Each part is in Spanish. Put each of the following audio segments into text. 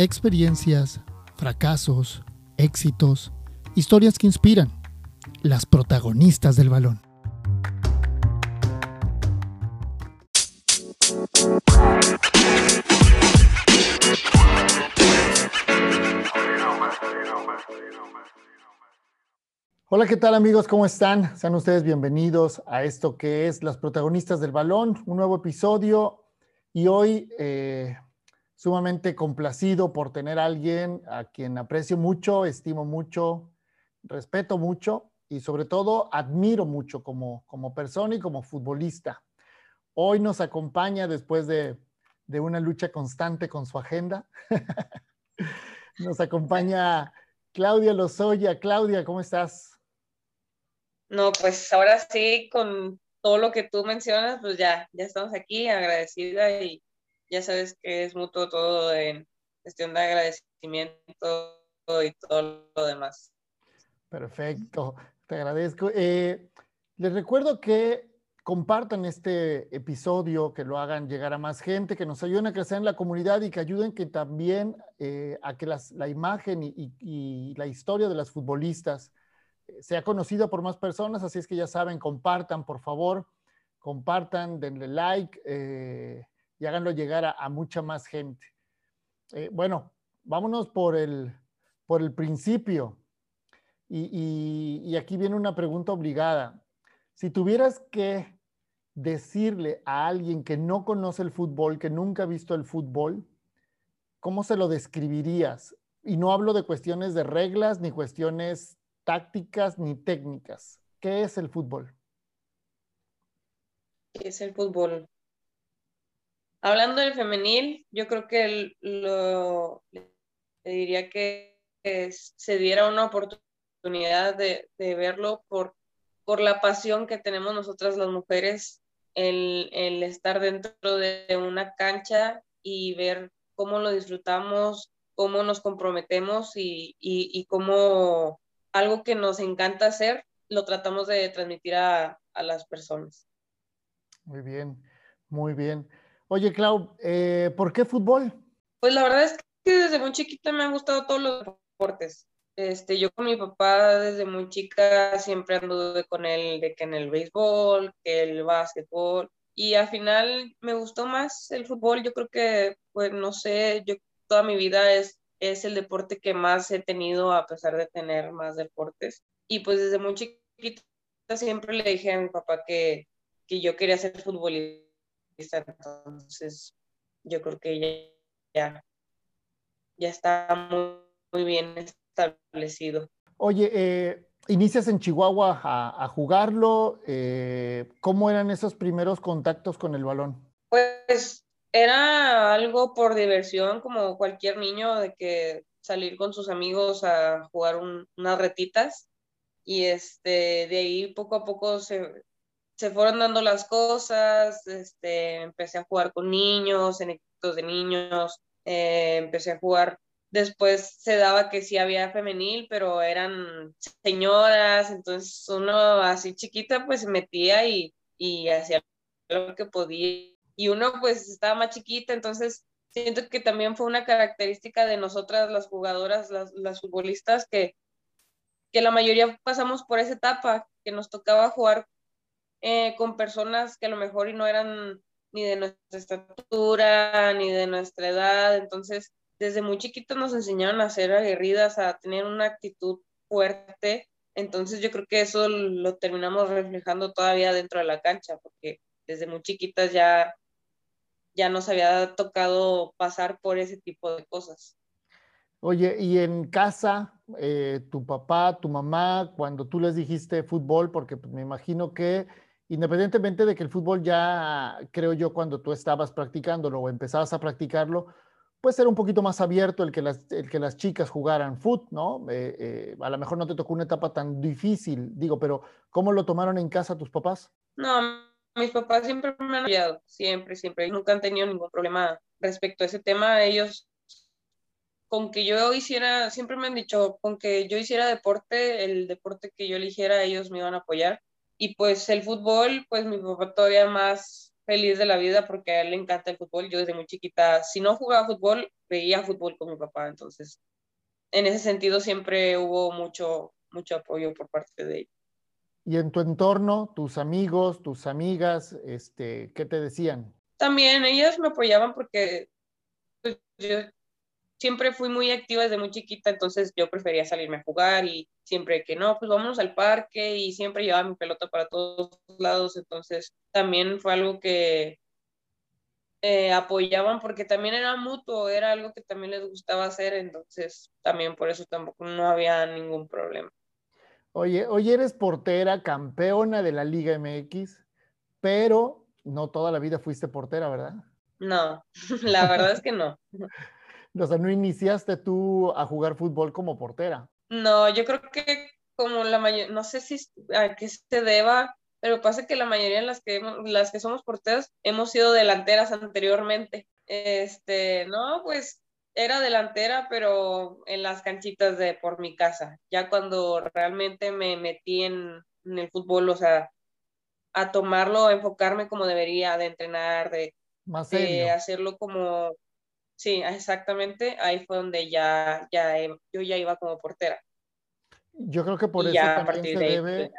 Experiencias, fracasos, éxitos, historias que inspiran. Las protagonistas del balón. Hola, ¿qué tal amigos? ¿Cómo están? Sean ustedes bienvenidos a esto que es Las protagonistas del balón, un nuevo episodio y hoy eh, sumamente complacido por tener a alguien a quien aprecio mucho, estimo mucho, respeto mucho y sobre todo admiro mucho como, como persona y como futbolista. Hoy nos acompaña después de, de una lucha constante con su agenda. nos acompaña Claudia Lozoya. Claudia, ¿cómo estás? No, pues ahora sí, con todo lo que tú mencionas, pues ya, ya estamos aquí, agradecida y ya sabes que es mutuo todo en cuestión de agradecimiento y todo lo demás. Perfecto, te agradezco. Eh, les recuerdo que compartan este episodio, que lo hagan llegar a más gente, que nos ayuden a crecer en la comunidad y que ayuden que también eh, a que la imagen y, la historia de las futbolistas sea conocida por más personas, así es que ya saben, compartan, por favor, compartan, denle like eh, y háganlo llegar a, mucha más gente. Eh, bueno, vámonos por el, por el principio. Y, y aquí viene una pregunta obligada. Si tuvieras que decirle a alguien que no conoce el fútbol, que nunca ha visto el fútbol, ¿cómo se lo describirías? Y no hablo de cuestiones de reglas ni cuestiones tácticas ni técnicas. ¿Qué es el fútbol? ¿Qué es el fútbol? Hablando del femenil, yo creo que lo, le diría que se diera una oportunidad de, verlo por, por la pasión que tenemos nosotras las mujeres, el, el estar dentro de una cancha y ver cómo lo disfrutamos, cómo nos comprometemos y, y, y cómo algo que nos encanta hacer, lo tratamos de transmitir a, las personas. Muy bien, muy bien. Oye, Clau, eh, ¿por qué fútbol? Pues la verdad es que desde muy chiquita me han gustado todos los deportes. Este, yo con mi papá desde muy chica siempre anduve con él de que en el béisbol, que el básquetbol, y al final me gustó más el fútbol. Yo creo que, pues no sé, yo toda mi vida es es el deporte que más he tenido a pesar de tener más deportes. Y pues desde muy chiquita siempre le dije a mi papá que, que yo quería ser futbolista. Entonces yo creo que ya, ya, está muy, bien establecido. Oye, eh, inicias en Chihuahua a, jugarlo. Eh, ¿Cómo eran esos primeros contactos con el balón? Pues era algo por diversión, como cualquier niño, de que salir con sus amigos a jugar unas retitas. Y este, de ahí poco a poco se, fueron dando las cosas. Este, empecé a jugar con niños, en equipos de niños. Eh, empecé a jugar. Después se daba que sí había femenil, pero eran señoras. Entonces uno así chiquita, pues se metía y, y hacía lo que podía y uno pues estaba más chiquita, entonces siento que también fue una característica de nosotras las jugadoras, las, futbolistas, que, que la mayoría pasamos por esa etapa, que nos tocaba jugar eh, con personas que a lo mejor y no eran ni de nuestra estatura, ni de nuestra edad, entonces desde muy chiquitos nos enseñaron a ser aguerridas, a tener una actitud fuerte, entonces yo creo que eso lo terminamos reflejando todavía dentro de la cancha, porque desde muy chiquitas ya ya nos había tocado pasar por ese tipo de cosas. Oye, y en casa, eh, tu papá, tu mamá, cuando tú les dijiste fútbol, porque pues, me imagino que independientemente de que el fútbol ya, creo yo, cuando tú estabas practicándolo o empezabas a practicarlo, pues era un poquito más abierto el que las, el que las chicas jugaran fútbol, ¿no? Eh, eh, a lo mejor no te tocó una etapa tan difícil, digo, pero ¿cómo lo tomaron en casa tus papás? No, mis papás siempre me han apoyado, siempre, siempre. Nunca han tenido ningún problema respecto a ese tema. Ellos, con que yo hiciera, siempre me han dicho, con que yo hiciera deporte, el deporte que yo eligiera, ellos me iban a apoyar. Y pues el fútbol, pues mi papá todavía más, feliz de la vida porque a él le encanta el fútbol. Yo desde muy chiquita, si no jugaba fútbol, veía fútbol con mi papá. Entonces, en ese sentido siempre hubo mucho, mucho apoyo por parte de él. ¿Y en tu entorno, tus amigos, tus amigas, este, qué te decían? También ellas me apoyaban porque pues, yo siempre fui muy activa desde muy chiquita, entonces yo prefería salirme a jugar y siempre que no, pues vámonos al parque y siempre llevaba mi pelota para todos lados, entonces también fue algo que eh, apoyaban porque también era mutuo, era algo que también les gustaba hacer, entonces también por eso tampoco no había ningún problema. Oye, hoy eres portera, campeona de la Liga MX, pero no toda la vida fuiste portera, ¿verdad? No, la verdad es que no. O sea, no iniciaste tú a jugar fútbol como portera. No, yo creo que como la mayoría, no sé si a qué se deba, pero pasa que la mayoría de las que, las que somos porteras hemos sido delanteras anteriormente. Este, no, pues era delantera, pero en las canchitas de por mi casa. Ya cuando realmente me metí en, el fútbol, o sea, a tomarlo, a enfocarme como debería, de entrenar, de, de hacerlo como Sí, exactamente. Ahí fue donde ya, ya yo ya iba como portera. Yo creo que por eso también se debe, pues,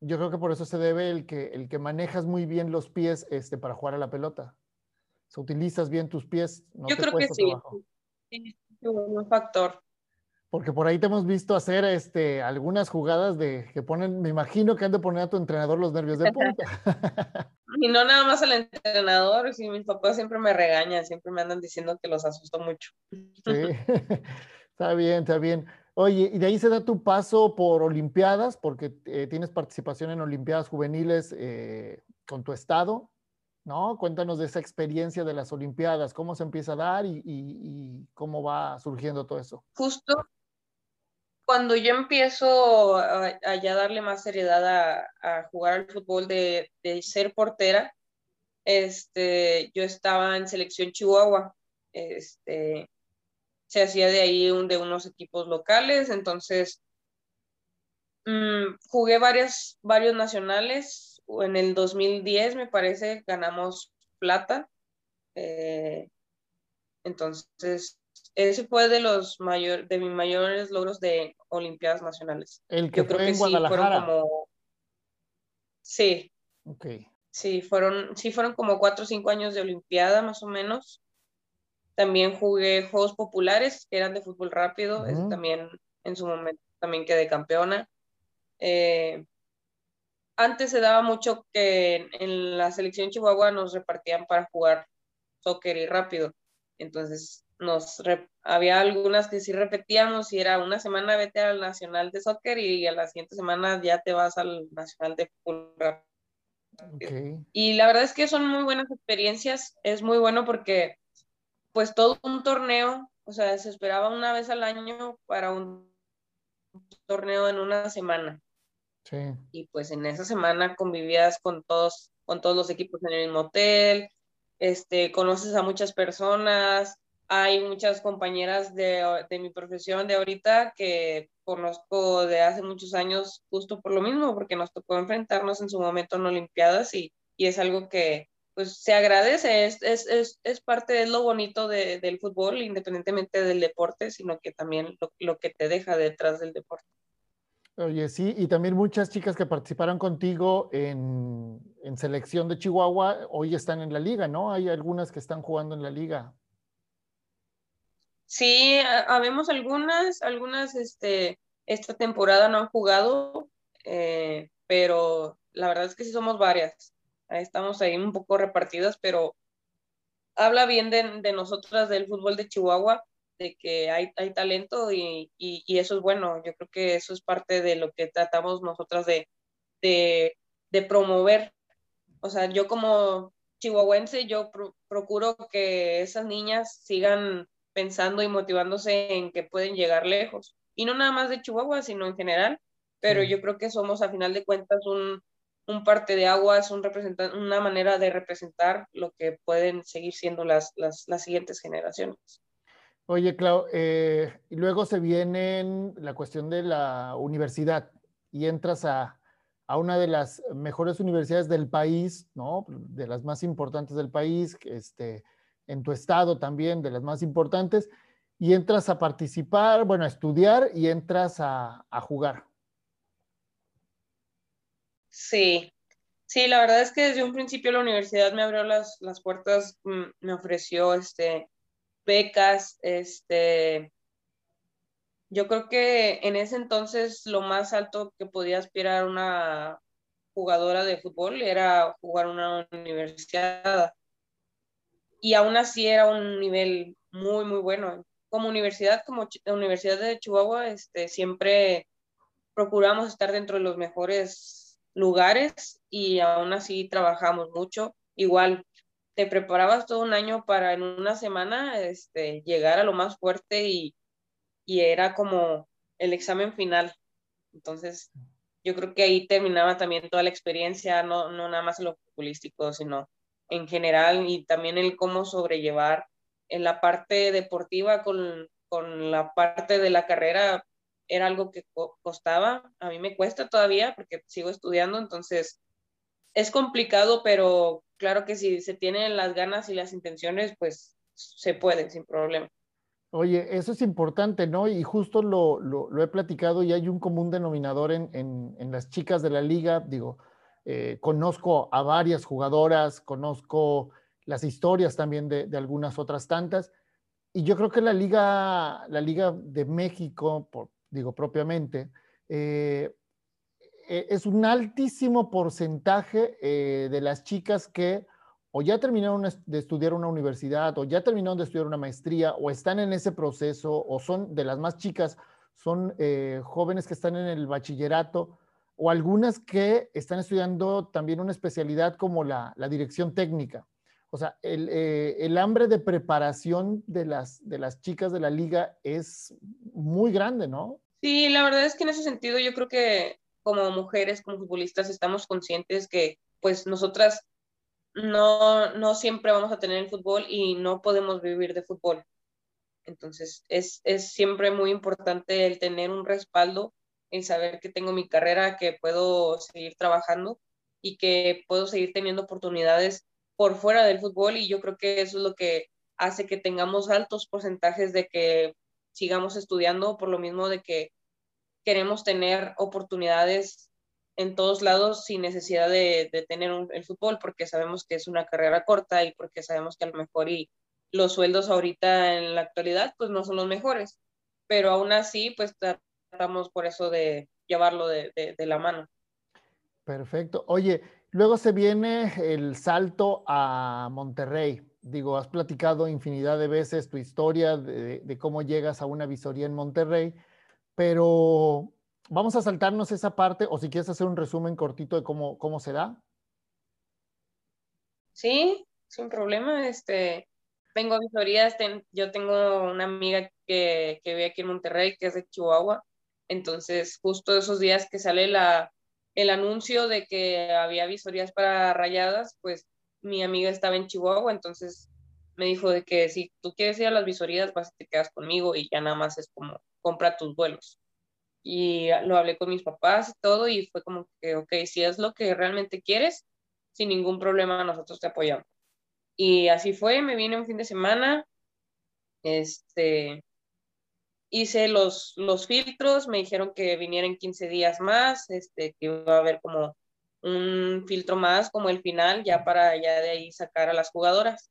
yo creo que por eso se debe el que, el que manejas muy bien los pies este, para jugar a la pelota. Si utilizas bien tus pies, no yo creo que sí. Sí, es un factor. Porque por ahí te hemos visto hacer este, algunas jugadas de que ponen, me imagino que han de poner a tu entrenador los nervios de punta. y no nada más al entrenador, si mis papás siempre me regañan, siempre me andan diciendo que los asusto mucho. Sí, está bien, está bien. Oye, y de ahí se da tu paso por Olimpiadas, porque eh, tienes participación en Olimpiadas juveniles eh, con tu estado, ¿no? Cuéntanos de esa experiencia de las Olimpiadas, cómo se empieza a dar y, y cómo va surgiendo todo eso. Justo cuando yo empiezo a, ya darle más seriedad a, jugar al fútbol de, ser portera, este, yo estaba en selección Chihuahua. Este, se hacía de ahí un, de unos equipos locales, entonces mm, jugué varias, varios nacionales. En el 2010, me parece, ganamos plata. Eh, entonces, ese fue de los mayor, de mis mayores logros de Olimpiadas Nacionales. El que Yo creo que sí fueron como sí. Fueron, sí fueron como cuatro o cinco años de Olimpiada más o menos. También jugué Juegos Populares, que eran de fútbol rápido. también en su momento también quedé campeona. Eh, antes se daba mucho que en la selección Chihuahua nos repartían para jugar soccer y rápido. Entonces nos había algunas que sí repetíamos y era una semana vete al Nacional de Soccer y a la siguiente semana ya te vas al Nacional de Fútbol. Y la verdad es que son muy buenas experiencias, es muy bueno porque pues todo un torneo, o sea, se esperaba una vez al año para un torneo en una semana. Sí. Y pues en esa semana convivías con todos, con todos los equipos en el mismo hotel, este, conoces a muchas personas, hay muchas compañeras de, de, mi profesión de ahorita que conozco de hace muchos años justo por lo mismo, porque nos tocó enfrentarnos en su momento en Olimpiadas y, y es algo que pues se agradece, es, es, es, es parte de lo bonito de, del fútbol, independientemente del deporte, sino que también lo, lo que te deja detrás del deporte. Oye, sí, y también muchas chicas que participaron contigo en, en, selección de Chihuahua hoy están en la liga, ¿no? Hay algunas que están jugando en la liga. Sí, habemos algunas, algunas este, esta temporada no han jugado, eh, pero la verdad es que sí somos varias. Estamos ahí un poco repartidas, pero habla bien de, de nosotras del fútbol de Chihuahua, de que hay, hay talento y, y, eso es bueno. Yo creo que eso es parte de lo que tratamos nosotras de, de, de promover. O sea, yo como chihuahuense, yo procuro que esas niñas sigan pensando y motivándose en que pueden llegar lejos. Y no nada más de Chihuahua, sino en general. Pero yo creo que somos, a final de cuentas, un, un parte de aguas, un una manera de representar lo que pueden seguir siendo las, las, las siguientes generaciones. Oye, Clau, eh, y luego se viene la cuestión de la universidad y entras a, a una de las mejores universidades del país, ¿no? De las más importantes del país, este, en tu estado también, de las más importantes, y entras a participar, bueno, a estudiar y entras a, jugar. Sí, sí, la verdad es que desde un principio la universidad me abrió las, las puertas, mm, me ofreció este, becas, este, yo creo que en ese entonces lo más alto que podía aspirar una jugadora de fútbol era jugar una universidad. Y aún así era un nivel muy, muy bueno. Como universidad, como Universidad de Chihuahua, este, siempre procuramos estar dentro de los mejores lugares y aún así trabajamos mucho. Igual, te preparabas todo un año para en una semana este, llegar a lo más fuerte y y era como el examen final. Entonces, yo creo que ahí terminaba también toda la experiencia, no, no nada más en lo futbolístico, sino en general y también el cómo sobrellevar en la parte deportiva con, con la parte de la carrera era algo que costaba, a mí me cuesta todavía porque sigo estudiando, entonces es complicado, pero claro que si se tienen las ganas y las intenciones, pues se puede sin problema. Oye, eso es importante, ¿no? Y justo lo, lo, he platicado y hay un común denominador en, en, las chicas de la liga. Digo, eh, conozco a varias jugadoras, conozco las historias también de, algunas otras tantas. Y yo creo que la liga, la liga de México, digo propiamente, eh, e, es un altísimo porcentaje eh, de las chicas que o ya terminaron de estudiar una universidad, o ya terminaron de estudiar una maestría, o están en ese proceso, o son de las más chicas, son jóvenes que están en el bachillerato, o algunas que están estudiando también una especialidad como la, dirección técnica. O sea, eh, el, hambre de preparación de las, de las chicas de la liga es muy grande, ¿no? Sí, la verdad es que en ese sentido yo creo que como mujeres, como futbolistas, estamos conscientes que pues nosotras no, no siempre vamos a tener el fútbol y no podemos vivir de fútbol. Entonces, es, es siempre muy importante el tener un respaldo, el saber que tengo mi carrera, que puedo seguir trabajando y que puedo seguir teniendo oportunidades por fuera del fútbol y yo creo que eso es lo que hace que tengamos altos porcentajes de que sigamos estudiando por lo mismo de que queremos tener oportunidades en todos lados sin necesidad de, tener el fútbol, porque sabemos que es una carrera corta y porque sabemos que a lo mejor y los sueldos ahorita en la actualidad pues no son los mejores, pero aún así pues tratamos por eso de llevarlo de, de la mano. Perfecto. Oye, luego se viene el salto a Monterrey. Digo, has platicado infinidad de veces tu historia de, de, cómo llegas a una visoría en Monterrey, pero vamos a saltarnos esa parte o si quieres hacer un resumen cortito de cómo, cómo se da. Sí, sin problema. Este, tengo visorías, yo tengo una amiga que, que vive aquí en Monterrey, que es de Chihuahua. Entonces, justo esos días que sale la, el anuncio de que había visorías para rayadas, pues mi amiga estaba en Chihuahua, entonces me dijo de que si tú quieres ir a las visorías, vas y te quedas conmigo y ya nada más es como compra tus vuelos y lo hablé con mis papás y todo y fue como que, ok, si es lo que realmente quieres, sin ningún problema nosotros te apoyamos. Y así fue, me vine un fin de semana, este, hice los, los filtros, me dijeron que vinieran 15 días más, este, que iba a haber como un filtro más como el final, ya para ya de ahí sacar a las jugadoras.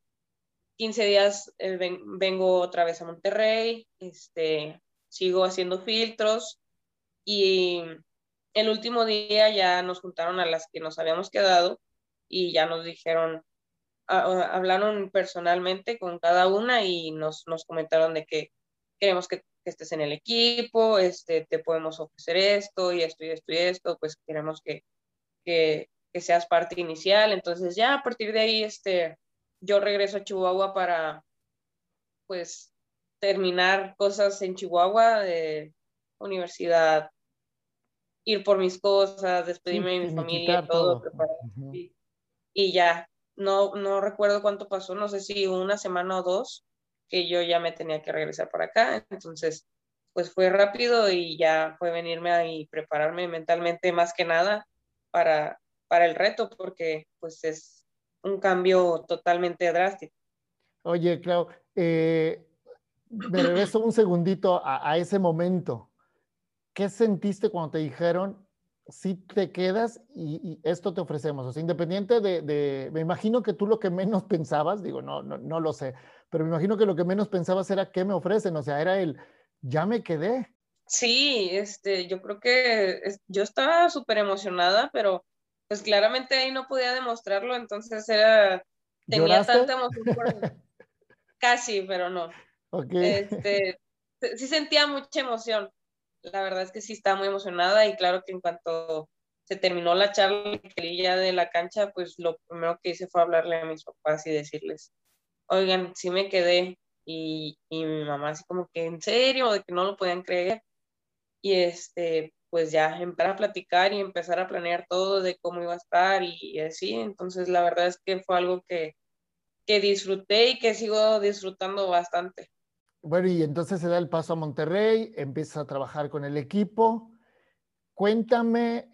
15 días eh, vengo otra vez a Monterrey, este, sigo haciendo filtros, y el último día ya nos juntaron a las que nos habíamos quedado y ya nos dijeron, hablaron personalmente con cada una y nos, nos comentaron de que queremos que, estés en el equipo, este, te podemos ofrecer esto y esto y esto y esto, pues queremos que, que, que seas parte inicial. Entonces ya a partir de ahí, este, yo regreso a Chihuahua para, pues, terminar cosas en Chihuahua, de universidad, ir por mis cosas, despedirme de mi familia, todo, y, ya, no, no recuerdo cuánto pasó, no sé si una semana o dos, que yo ya me tenía que regresar para acá, entonces pues fue rápido y ya fue venirme y prepararme mentalmente más que nada para, para el reto, porque pues es un cambio totalmente drástico. Oye, Clau, eh, me regreso un segundito a, ese momento. ¿Qué sentiste cuando te dijeron, si te quedas y, esto te ofrecemos? O sea, independiente de, me imagino que tú lo que menos pensabas, digo, no, no, no lo sé, pero me imagino que lo que menos pensabas era qué me ofrecen, o sea, era el, ya me quedé. Sí, este, yo creo que yo estaba súper emocionada, pero pues claramente ahí no podía demostrarlo, entonces era, tenía tanta emoción casi, pero no. Este, sí sentía mucha emoción, la verdad es que sí estaba muy emocionada y claro que en cuanto se terminó la charla de la cancha, pues lo primero que hice fue hablarle a mis papás y decirles, oigan, sí me quedé, y, y mi mamá así como que, ¿en serio? De que no lo podían creer y este, pues ya empezar a platicar y empezar a planear todo de cómo iba a estar y, así. Entonces, la verdad es que fue algo que, que disfruté y que sigo disfrutando bastante. Bueno, y entonces se da el paso a Monterrey, empieza a trabajar con el equipo. Cuéntame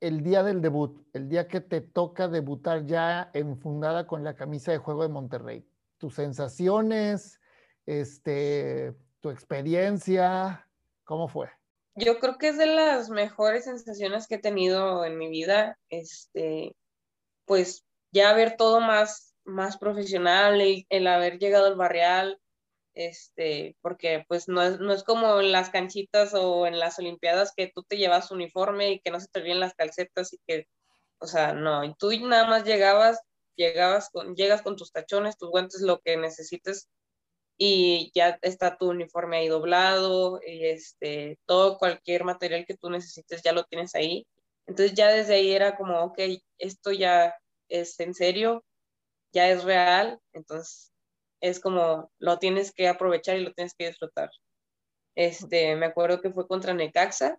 el día del debut, el día que te toca debutar ya enfundada con la camisa de juego de Monterrey. Tus sensaciones, este, tu experiencia, ¿Cómo fue? Yo creo que es de las mejores sensaciones que he tenido en mi vida, este, pues ya ver todo más, más profesional, el, el haber llegado al barrial, este, porque pues no es, no es como en las canchitas o en las olimpiadas que tú te llevas uniforme y que no se te olviden las calcetas y que, o sea, no, y tú nada más llegabas, llegabas con, llegas con tus tachones, tus guantes, lo que necesites y ya está tu uniforme ahí doblado, y este, todo cualquier material que tú necesites ya lo tienes ahí. Entonces ya desde ahí era como, ok, esto ya es en serio, ya es real, entonces es como lo tienes que aprovechar y lo tienes que disfrutar. Este, me acuerdo que fue contra Necaxa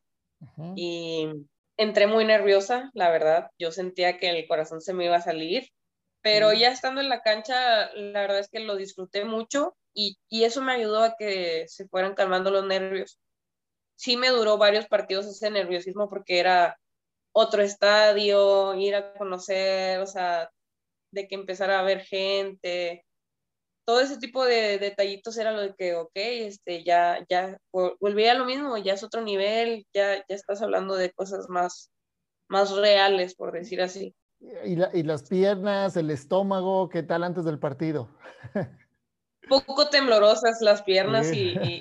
y entré muy nerviosa, la verdad, yo sentía que el corazón se me iba a salir, pero ya estando en la cancha, la verdad es que lo disfruté mucho y, eso me ayudó a que se fueran calmando los nervios. Sí me duró varios partidos ese nerviosismo porque era otro estadio, ir a conocer, o sea, de que empezara a ver gente, todo ese tipo de detallitos era lo de que, ok, este, ya, ya volví a lo mismo, ya es otro nivel, ya, ya estás hablando de cosas más, más reales, por decir así. ¿Y, y las piernas, el estómago, qué tal antes del partido? poco temblorosas las piernas y,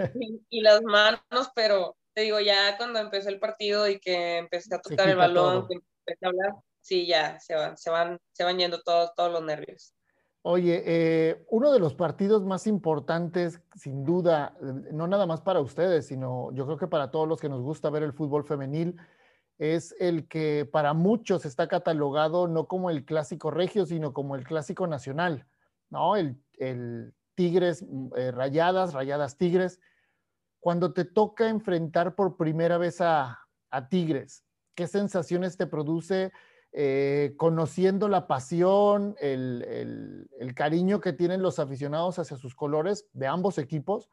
y, las manos, pero te digo, ya cuando empezó el partido y que empecé a tocar el balón, que empecé a hablar, sí, ya se van, se van, se van yendo todos, todos los nervios. Oye, eh, uno de los partidos más importantes, sin duda, no nada más para ustedes, sino yo creo que para todos los que nos gusta ver el fútbol femenil, es el que para muchos está catalogado no como el clásico regio, sino como el clásico nacional, ¿no? El, Tigres, mm, eh, Rayadas, Rayadas Tigres. Cuando te toca enfrentar por primera vez a, Tigres, ¿qué sensaciones te produce eh, conociendo la pasión, el, cariño que tienen los aficionados hacia sus colores de ambos equipos?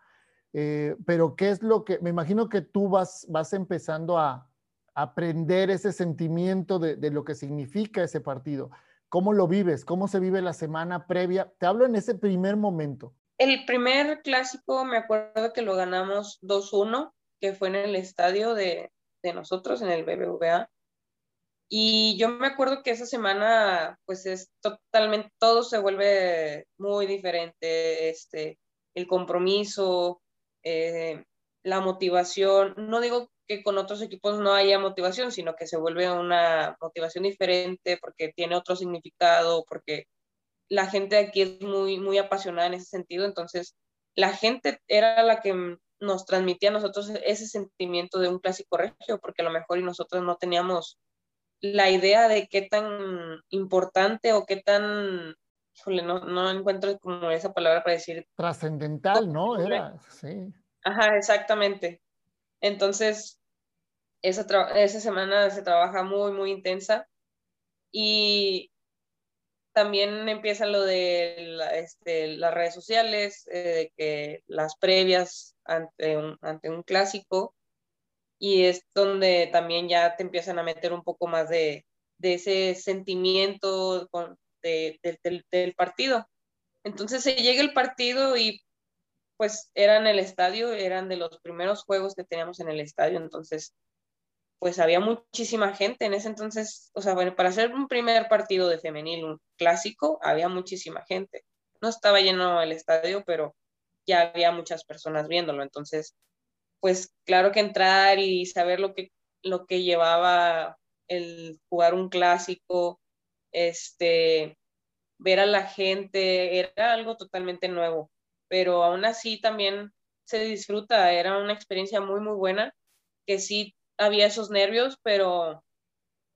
Eh, pero ¿qué es lo que, me imagino que tú vas, vas empezando a, aprender ese sentimiento de, de, lo que significa ese partido. ¿Cómo lo vives? ¿Cómo se vive la semana previa? Te hablo en ese primer momento. El primer clásico me acuerdo que lo ganamos 2-1, que fue en el estadio de, nosotros, en el BBVA. Y yo me acuerdo que esa semana, pues es totalmente, todo se vuelve muy diferente, este, el compromiso, eh, la motivación. No digo que con otros equipos no haya motivación, sino que se vuelve una motivación diferente porque tiene otro significado, porque la gente aquí es muy, muy apasionada en ese sentido, entonces la gente era la que nos transmitía a nosotros ese sentimiento de un clásico regio, porque a lo mejor y nosotros no teníamos la idea de qué tan importante o qué tan, no, no encuentro como esa palabra para decir. Trascendental, ¿no? Era, sí. Ajá, exactamente. Entonces, esa, esa semana se trabaja muy, muy intensa y también empieza lo de este, las redes sociales, eh, de que las previas ante un, ante un clásico y es donde también ya te empiezan a meter un poco más de, de ese sentimiento del partido. Entonces se llega el partido y pues era en el estadio, eran de los primeros juegos que teníamos en el estadio, entonces pues había muchísima gente en ese entonces, o sea, bueno, para hacer un primer partido de femenil, un clásico, había muchísima gente. No estaba lleno el estadio, pero ya había muchas personas viéndolo, entonces, pues claro que entrar y saber lo que, lo que llevaba el jugar un clásico, este, ver a la gente, era algo totalmente nuevo, pero aún así también se disfruta, era una experiencia muy, muy buena, que sí había esos nervios, pero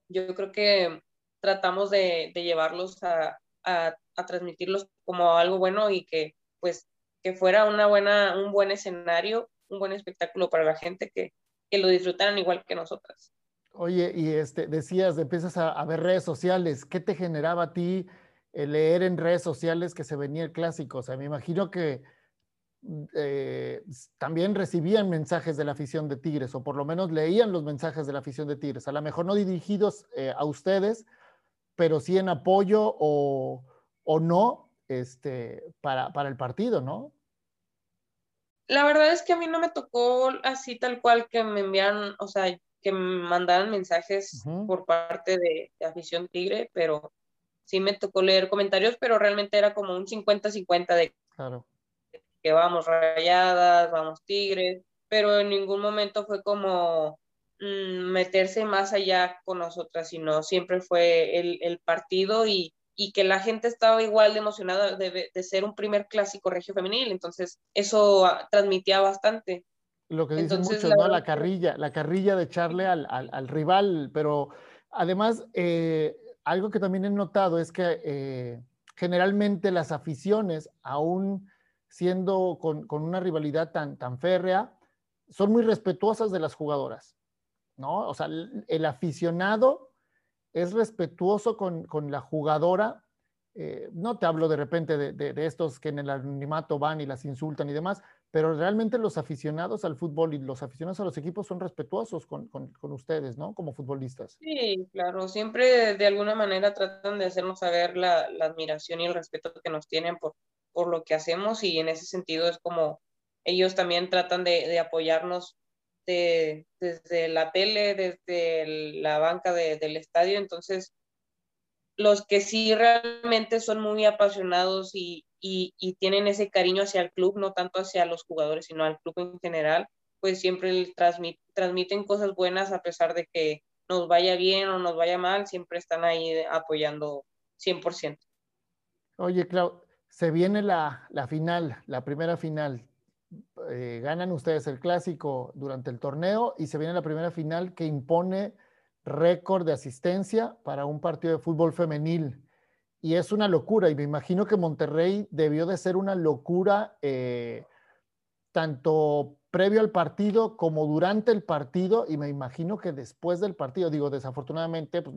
yo creo que tratamos de, llevarlos a, a, transmitirlos como algo bueno y que pues que fuera una buena, un buen escenario, un buen espectáculo para la gente que, que lo disfrutaran igual que nosotras. Oye, y este, decías, empiezas a, a ver redes sociales, ¿qué te generaba a ti leer en redes sociales que se venía el clásico. O sea, me imagino que mm, eh, también recibían mensajes de la afición de Tigres, o por lo menos leían los mensajes de la afición de Tigres. A lo mejor no dirigidos eh, a ustedes, pero sí en apoyo o, no este, para, para el partido, ¿no? La verdad es que a mí no me tocó así tal cual que me enviaran, o sea, que me mandaran mensajes por parte de, de, afición tigre, pero sí me tocó leer comentarios, pero realmente era como un 50-50 de que vamos rayadas, vamos tigres, pero en ningún momento fue como mm, meterse más allá con nosotras, sino siempre fue el, partido y, que la gente estaba igual de emocionada de, ser un primer clásico regio femenil, entonces eso ah, transmitía bastante. Lo que dicen muchos, ¿no? La carrilla, la carrilla de echarle al, al, rival, pero además eh, algo que también he notado es que eh, generalmente las aficiones, aún siendo con, una rivalidad tan, tan férrea, son muy respetuosas de las jugadoras, ¿no? O sea, el, aficionado es respetuoso con, la jugadora. Eh, no te hablo de repente de, de, estos que en el anonimato van y las insultan y demás, pero realmente los aficionados al fútbol y los aficionados a los equipos son respetuosos con, ustedes, ¿no? Como futbolistas. Sí, claro, siempre de alguna manera tratan de hacernos saber la, admiración y el respeto que nos tienen por, por lo que hacemos y en ese sentido es como ellos también tratan de, apoyarnos desde la tele, desde la banca del estadio, entonces los que sí realmente son muy apasionados y, y, tienen ese cariño hacia el club, no tanto hacia los jugadores, sino al club en general, pues siempre transmiten cosas buenas a pesar de que nos vaya bien o nos vaya mal, siempre están ahí apoyando 100%. Oye, Clau, se viene la, final, la primera final. Eh, ganan ustedes el clásico durante el torneo y se viene la primera final que impone récord de asistencia para un partido de fútbol femenil y es una locura. Y me imagino que Monterrey debió de ser una locura eh, tanto previo al partido como durante el partido. Y me imagino que después del partido, digo, desafortunadamente pues,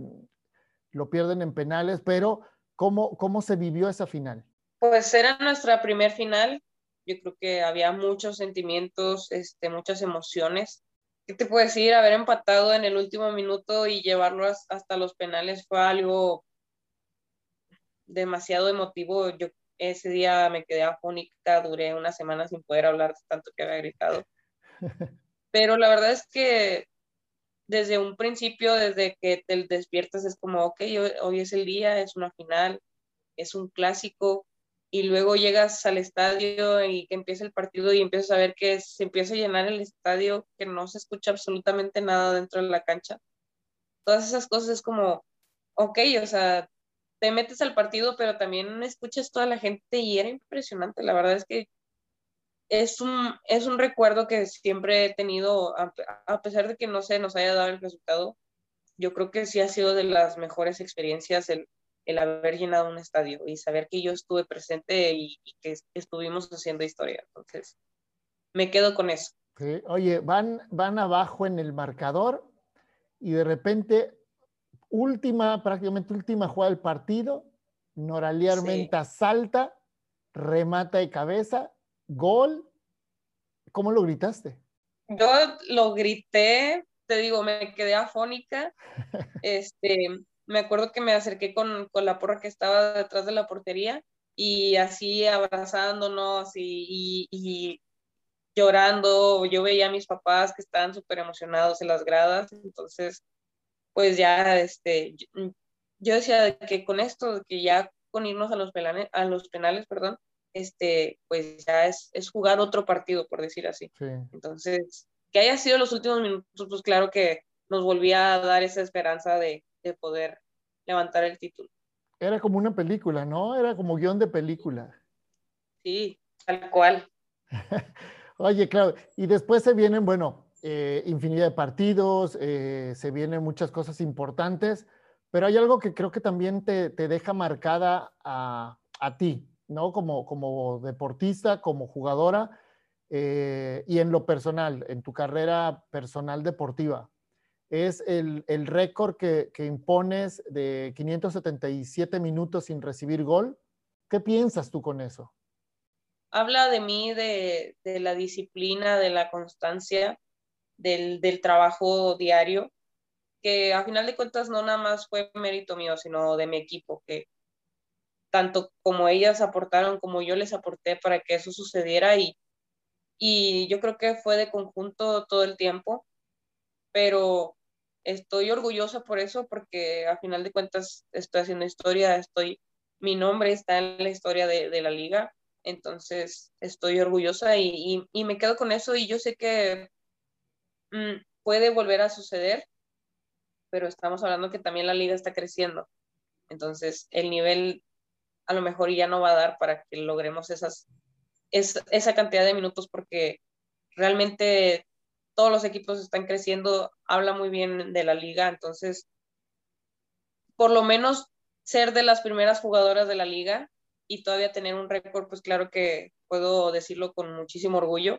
lo pierden en penales, pero ¿cómo, ¿cómo se vivió esa final? Pues era nuestra primer final. Yo creo que había muchos sentimientos, este, muchas emociones. ¿Qué te puedo decir? Haber empatado en el último minuto y llevarlo hasta los penales fue algo demasiado emotivo. Yo ese día me quedé afónica, duré una semana sin poder hablar tanto que había gritado. Pero la verdad es que desde un principio, desde que te despiertas, es como, ok, hoy, es el día, es una final, es un clásico, y luego llegas al estadio y que empieza el partido y empiezas a ver que se empieza a llenar el estadio, que no se escucha absolutamente nada dentro de la cancha. Todas esas cosas es como, ok, o sea, te metes al partido, pero también escuchas toda la gente y era impresionante. La verdad es que es un, es un recuerdo que siempre he tenido, a, pesar de que no se nos haya dado el resultado, yo creo que sí ha sido de las mejores experiencias el, el haber llenado un estadio y saber que yo estuve presente y, que estuvimos haciendo historia. Entonces, me quedo con eso. Oye, van, van abajo en el marcador y de repente última, prácticamente última jugada del partido, Noraliar Armenta salta, remata de cabeza, gol. ¿Cómo lo gritaste? Yo lo grité, te digo, me quedé afónica. Este, me acuerdo que me acerqué con, con la porra que estaba detrás de la portería y así abrazándonos y, y, llorando. Yo veía a mis papás que estaban súper emocionados en las gradas, entonces, pues ya, este, yo decía que con esto, que ya con irnos a los, penales, a los penales, perdón, este, pues ya es, es jugar otro partido, por decir así. Entonces, que haya sido los últimos minutos, pues claro que nos volvía a dar esa esperanza de, de poder levantar el título. Era como una película, ¿no? Era como guion de película. Sí, tal cual. Oye, claro, y después se vienen, bueno, eh, infinidad de partidos, eh, se vienen muchas cosas importantes, pero hay algo que creo que también te, deja marcada a, ti, ¿no? Como, como deportista, como jugadora eh, y en lo personal, en tu carrera personal deportiva es el, récord que, impones de 577 minutos sin recibir gol. ¿Qué piensas tú con eso? Habla de mí, de, la disciplina, de la constancia, del, trabajo diario, que a final de cuentas no nada más fue mérito mío, sino de mi equipo, que tanto como ellas aportaron, como yo les aporté para que eso sucediera y, y yo creo que fue de conjunto todo el tiempo, pero estoy orgullosa por eso, porque a final de cuentas estoy haciendo historia, estoy, mi nombre está en la historia de, la liga, entonces estoy orgullosa y, me quedo con eso y yo sé que mm, puede volver a suceder, pero estamos hablando que también la liga está creciendo, entonces el nivel a lo mejor ya no va a dar para que logremos esas, esa cantidad de minutos porque realmente todos los equipos están creciendo, habla muy bien de la liga, entonces, por lo menos ser de las primeras jugadoras de la liga y todavía tener un récord, pues claro que puedo decirlo con muchísimo orgullo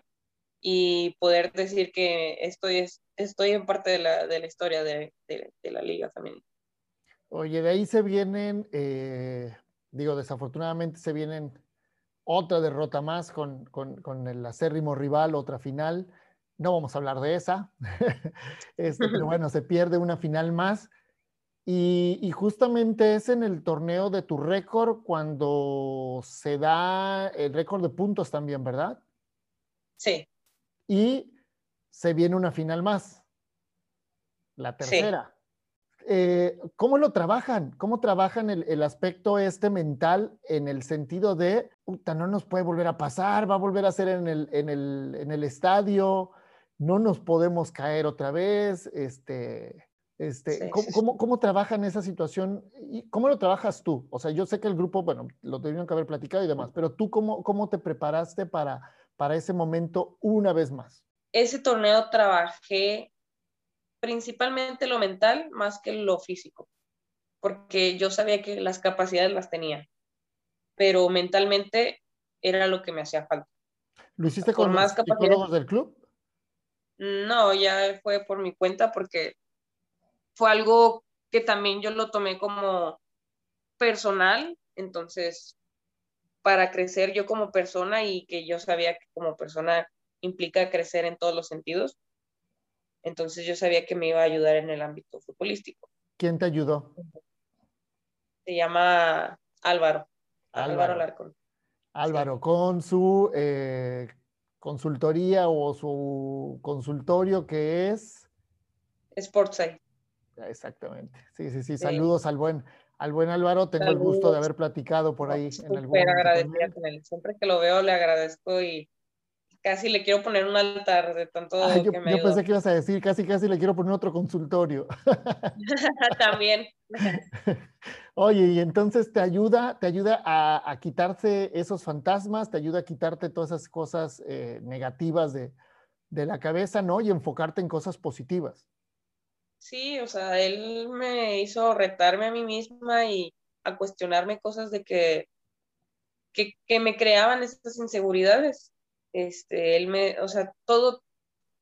y poder decir que estoy, estoy en parte de la, de la historia de, de, la liga también. Oye, de ahí se vienen, eh, digo, desafortunadamente se vienen otra derrota más con, con, con el acérrimo rival, otra final. No vamos a hablar de esa, este, pero bueno, se pierde una final más. Y, justamente es en el torneo de tu récord cuando se da el récord de puntos también, ¿verdad? Sí. Y se viene una final más, la tercera. Eh, ¿Cómo lo trabajan? ¿Cómo trabajan el, aspecto este mental en el sentido de, puta, no nos puede volver a pasar, va a volver a ser en el, en el, en el estadio? No nos podemos caer otra vez, este, este, ¿cómo, ¿cómo, trabajan esa situación? ¿Y ¿Cómo lo trabajas tú? O sea, yo sé que el grupo, bueno, lo tuvieron que haber platicado y demás, pero tú, ¿cómo, cómo te preparaste para, para ese momento una vez más? Ese torneo trabajé principalmente lo mental más que lo físico, porque yo sabía que las capacidades las tenía, pero mentalmente era lo que me hacía falta. ¿Lo hiciste con más los psicólogos del club? No, ya fue por mi cuenta porque fue algo que también yo lo tomé como personal, entonces para crecer yo como persona y que yo sabía que como persona implica crecer en todos los sentidos, entonces yo sabía que me iba a ayudar en el ámbito futbolístico. ¿Quién te ayudó? Se llama Álvaro. Álvaro, Álvaro Álvaro, con su eh, consultoría o su consultorio que es Sportside. Exactamente. Sí, sí, sí. Saludos al buen, al buen Álvaro. Tengo el gusto de haber platicado por ahí en algún agradecida con él. Siempre que lo veo le agradezco y casi le quiero poner un altar de tanto yo, que me Yo pensé que ibas a decir, casi casi le quiero poner otro consultorio. También. Oye, y entonces te ayuda, te ayuda a, quitarse esos fantasmas, te ayuda a quitarte todas esas cosas eh, negativas de, de la cabeza, ¿no? Y enfocarte en cosas positivas. Sí, o sea, él me hizo retarme a mí misma y a cuestionarme cosas de que, que, que me creaban estas inseguridades este, él me, o sea, todo,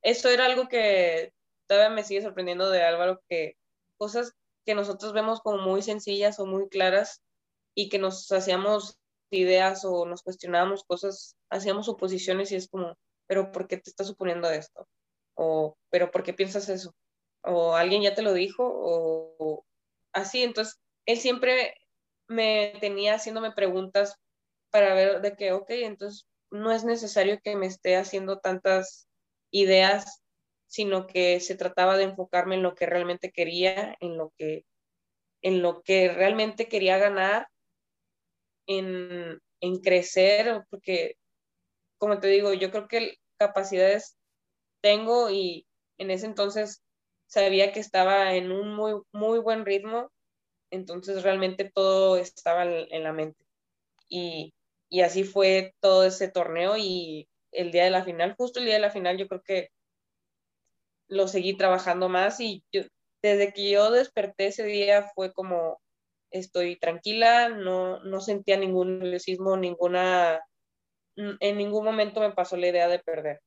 eso era algo que todavía me sigue sorprendiendo de Álvaro, que cosas que nosotros vemos como muy sencillas o muy claras y que nos hacíamos ideas o nos cuestionábamos cosas, hacíamos oposiciones y es como, pero ¿por qué te estás suponiendo esto? O, pero ¿por qué piensas eso? O alguien ya te lo dijo, o, así, entonces él siempre me tenía haciéndome preguntas para ver de que, ok, entonces no es necesario que me esté haciendo tantas ideas, sino que se trataba de enfocarme en lo que realmente quería, en lo que, en lo que realmente quería ganar, en, en crecer, porque, como te digo, yo creo que capacidades tengo y en ese entonces sabía que estaba en un muy, muy buen ritmo, entonces realmente todo estaba en la mente. Y, y así fue todo ese torneo y el día de la final, justo el día de la final, yo creo que lo seguí trabajando más y yo, desde que yo desperté ese día fue como estoy tranquila, no, no sentía ningún nerviosismo, ninguna, en ningún momento me pasó la idea de perder,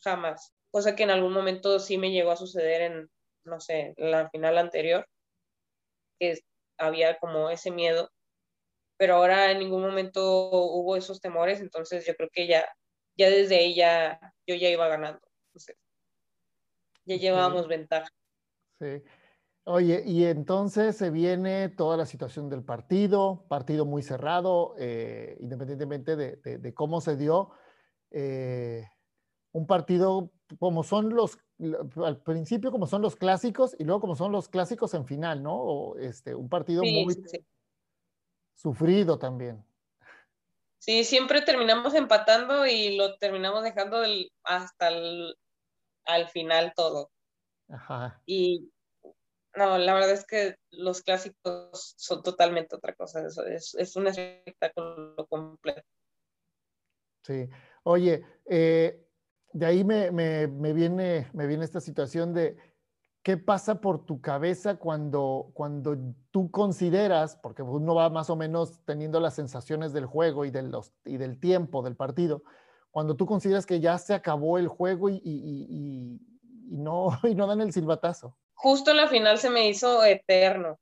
jamás. Cosa que en algún momento sí me llegó a suceder en, no sé, la final anterior, que había como ese miedo, pero ahora en ningún momento hubo esos temores, entonces yo creo que ya, ya desde ella yo ya iba ganando. ya llevábamos ventaja. Sí. Oye, y entonces se viene toda la situación del partido, partido muy cerrado, eh, independientemente de, cómo se dio. Eh, un partido como son los, al principio como son los clásicos y luego como son los clásicos en final, ¿no? este, un partido muy sufrido también. Sí, siempre terminamos empatando y lo terminamos dejando hasta el al final todo. Ajá. Y no, la verdad es que los clásicos son totalmente otra cosa. Es, es un espectáculo completo. Sí. Oye, eh, de ahí me, viene, me viene esta situación de qué pasa por tu cabeza cuando, cuando tú consideras, porque uno va más o menos teniendo las sensaciones del juego y, de los, y del tiempo del partido, cuando tú consideras que ya se acabó el juego y, no, y no dan el silbatazo. Justo la final se me hizo eterno.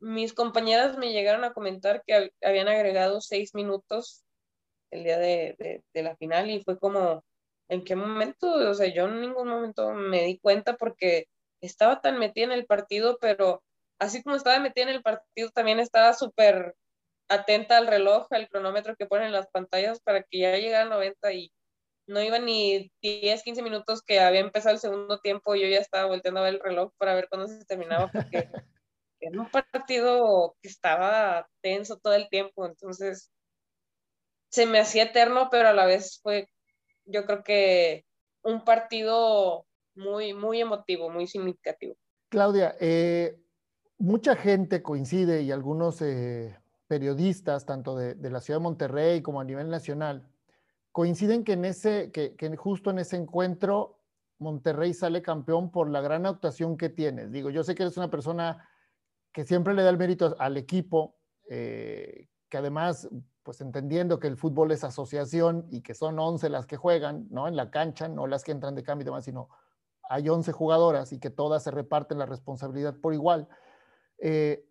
Mis compañeras me llegaron a comentar que habían agregado seis minutos el día de la final y fue como, ¿En qué momento? O sea, yo en ningún momento me di cuenta porque estaba tan metida en el partido, pero así como estaba metida en el partido, también estaba súper atenta al reloj, al cronómetro que ponen en las pantallas para que ya llegara a 90 y no iba ni 10, 15 minutos que había empezado el segundo tiempo y yo ya estaba volteando a ver el reloj para ver cuándo se terminaba porque era un partido que estaba tenso todo el tiempo, entonces se me hacía eterno, pero a la vez fue yo creo que un partido muy, muy emotivo, muy significativo. Claudia, eh, mucha gente coincide y algunos eh, periodistas, tanto de, la ciudad de Monterrey como a nivel nacional, coinciden que, en ese, que, justo en ese encuentro Monterrey sale campeón por la gran actuación que tienes. Digo, yo sé que eres una persona que siempre le da el mérito al equipo, eh, que además pues entendiendo que el fútbol es asociación y que son 11 las que juegan, ¿no? En la cancha, no las que entran de cambio y demás, sino hay 11 jugadoras y que todas se reparten la responsabilidad por igual. Eh,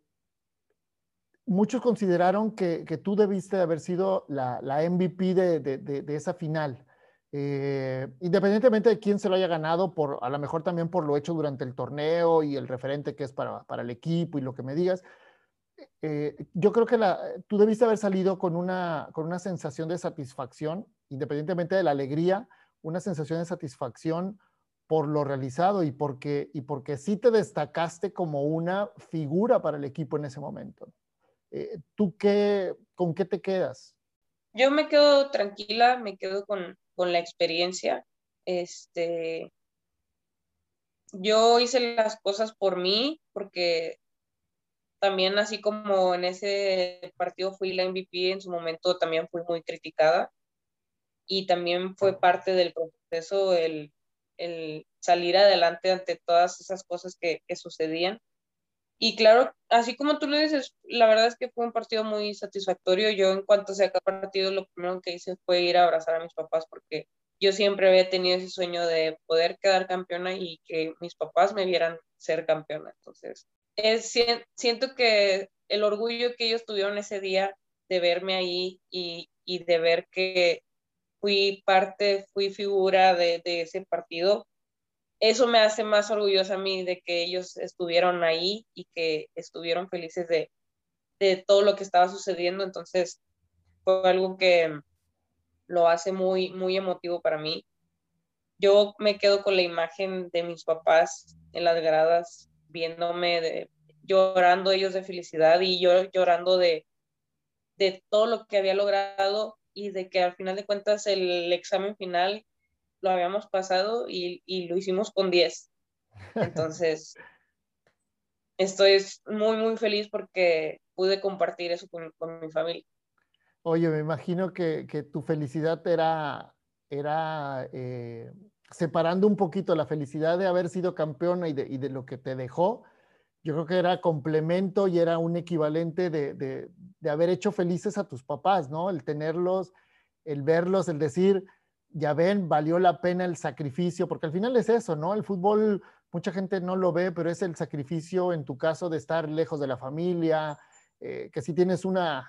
muchos consideraron que, tú debiste haber sido la, MVP de, esa final. Eh, independientemente de quién se lo haya ganado, por, a lo mejor también por lo hecho durante el torneo y el referente que es para, para el equipo y lo que me digas, eh, yo creo que la, tú debiste haber salido con una, con una sensación de satisfacción, independientemente de la alegría, una sensación de satisfacción por lo realizado y porque, y porque sí te destacaste como una figura para el equipo en ese momento. Eh, ¿Tú qué, con qué te quedas? Yo me quedo tranquila, me quedo con, con la experiencia. Este, yo hice las cosas por mí, porque también así como en ese partido fui la MVP, en su momento también fui muy criticada y también fue parte del proceso el, salir adelante ante todas esas cosas que, sucedían. Y claro, así como tú lo dices, la verdad es que fue un partido muy satisfactorio. Yo en cuanto se acabó el partido, lo primero que hice fue ir a abrazar a mis papás porque yo siempre había tenido ese sueño de poder quedar campeona y que mis papás me vieran ser campeona. Entonces, es, siento que el orgullo que ellos tuvieron ese día de verme ahí y, de ver que fui parte, fui figura de, ese partido, eso me hace más orgullosa a mí de que ellos estuvieron ahí y que estuvieron felices de, de todo lo que estaba sucediendo. Entonces, fue algo que lo hace muy, muy emotivo para mí. Yo me quedo con la imagen de mis papás en las gradas, viéndome, de, llorando ellos de felicidad y yo llorando de, de todo lo que había logrado y de que al final de cuentas el examen final lo habíamos pasado y, y lo hicimos con 10. Entonces, estoy muy, muy feliz porque pude compartir eso con, con mi familia. Oye, me imagino que, que tu felicidad era, era eh, separando un poquito la felicidad de haber sido campeona y de, lo que te dejó. Yo creo que era complemento y era un equivalente de, haber hecho felices a tus papás, ¿no? El tenerlos, el verlos, el decir, ya ven, valió la pena el sacrificio, porque al final es eso, ¿no? El fútbol, mucha gente no lo ve, pero es el sacrificio en tu caso de estar lejos de la familia, eh, que si tienes una,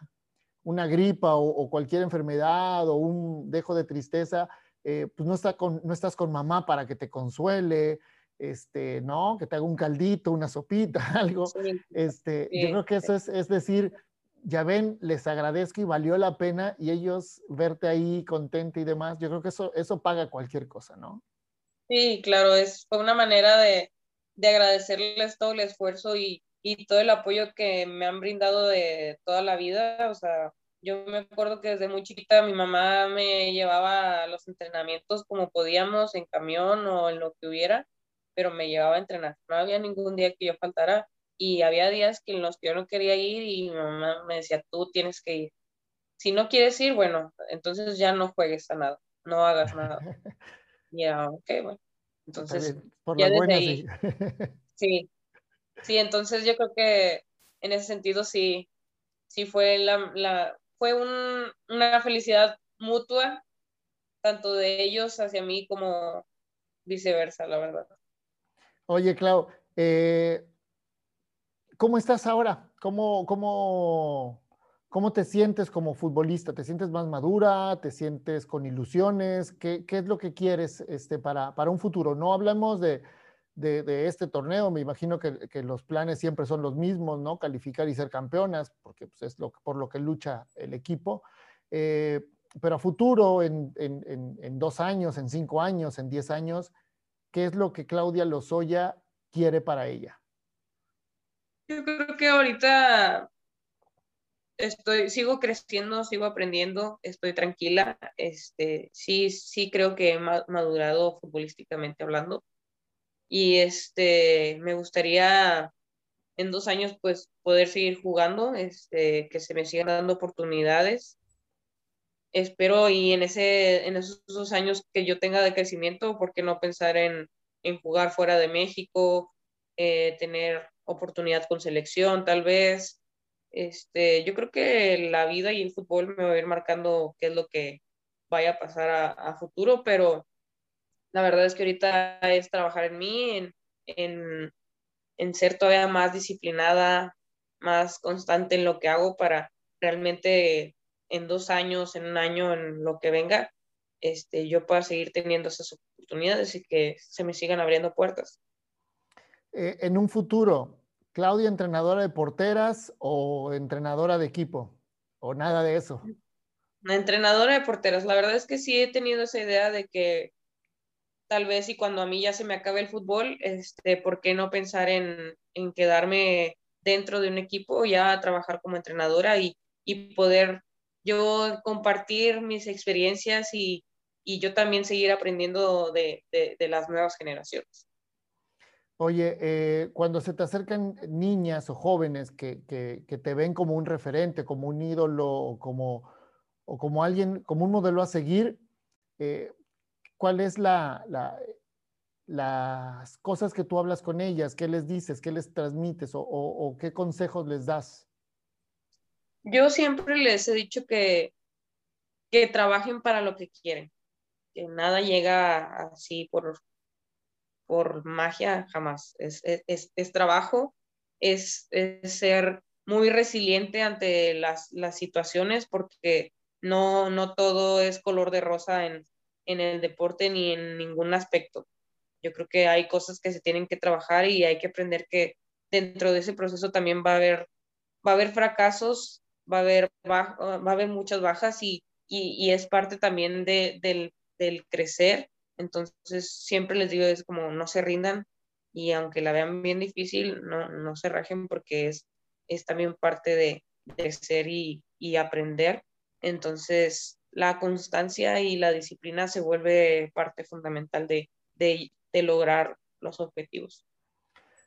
una gripa o, cualquier enfermedad o un dejo de tristeza, eh, pues no, está con, no estás con mamá para que te consuele, este, ¿no? Que te haga un caldito, una sopita, algo. Sí, este, sí, yo creo que eso es, es decir, ya ven, les agradezco y valió la pena y ellos verte ahí contenta y demás, yo creo que eso, eso paga cualquier cosa, ¿no? Sí, claro, es fue una manera de, de agradecerles todo el esfuerzo y, y, todo el apoyo que me han brindado de toda la vida. O sea, yo me acuerdo que desde muy chiquita mi mamá me llevaba a los entrenamientos como podíamos, en camión o en lo que hubiera, pero me llevaba a entrenar. No había ningún día que yo faltara y había días que en los que yo no quería ir y mi mamá me decía, tú tienes que ir. Si no quieres ir, bueno, entonces ya no juegues a nada, no hagas nada. ya, ok, bueno. Entonces, por ya desde ahí, sí. sí, entonces yo creo que en ese sentido sí, sí fue la, la fue un, una felicidad mutua, tanto de ellos hacia mí como viceversa, la verdad. Oye, Clau, eh, ¿Cómo estás ahora? ¿Cómo, cómo, ¿Cómo te sientes como futbolista? ¿Te sientes más madura? ¿Te sientes con ilusiones? ¿Qué, qué es lo que quieres este, para, para un futuro? No hablamos de, de, este torneo, me imagino que, que, los planes siempre son los mismos, ¿no? Calificar y ser campeonas, porque pues, es lo, por lo que lucha el equipo. Eh, pero a futuro, en, en, en, dos años, en cinco años, en diez años, ¿qué es lo que Claudia Lozoya quiere para ella? Yo creo que ahorita estoy, sigo creciendo, sigo aprendiendo, estoy tranquila. Este, sí, sí creo que he madurado futbolísticamente hablando. Y este, me gustaría en dos años pues poder seguir jugando, este, que se me sigan dando oportunidades. Espero y en, ese, en esos dos años que yo tenga de crecimiento, ¿por qué no pensar en, en jugar fuera de México, eh, tener oportunidad con selección, tal vez. Este, yo creo que la vida y el fútbol me va a ir marcando qué es lo que vaya a pasar a, a futuro, pero la verdad es que ahorita es trabajar en mí, en, en, en, ser todavía más disciplinada, más constante en lo que hago para realmente en dos años, en un año, en lo que venga, este, yo pueda seguir teniendo esas oportunidades y que se me sigan abriendo puertas. Eh, en un futuro, Claudia, entrenadora de porteras o entrenadora de equipo, o nada de eso. Una entrenadora de porteras. La verdad es que sí he tenido esa idea de que tal vez y cuando a mí ya se me acabe el fútbol, este, ¿por qué no pensar en, en quedarme dentro de un equipo, ya trabajar como entrenadora y, y poder yo compartir mis experiencias y, y yo también seguir aprendiendo de, de, las nuevas generaciones? Oye, eh, cuando se te acercan niñas o jóvenes que, que, que, te ven como un referente, como un ídolo, o como, o como alguien, como un modelo a seguir, eh, ¿cuál es la, la, las cosas que tú hablas con ellas? ¿Qué les dices? ¿Qué les transmites? ¿O, qué consejos les das? Yo siempre les he dicho que, que trabajen para lo que quieren, que nada llega así por, por magia, jamás. Es, es, es trabajo, es, es, ser muy resiliente ante las, las situaciones porque no, no todo es color de rosa en, en el deporte ni en ningún aspecto. yo creo que hay cosas que se tienen que trabajar y hay que aprender que dentro de ese proceso también va a haber, va a haber fracasos, va a haber, va, a haber muchas bajas y, y, es parte también de, del, del crecer. Entonces, siempre les digo, es como no se rindan y aunque la vean bien difícil, no, no se rajen porque es, es también parte de, de ser y, y, aprender. Entonces, la constancia y la disciplina se vuelve parte fundamental de, de, de lograr los objetivos.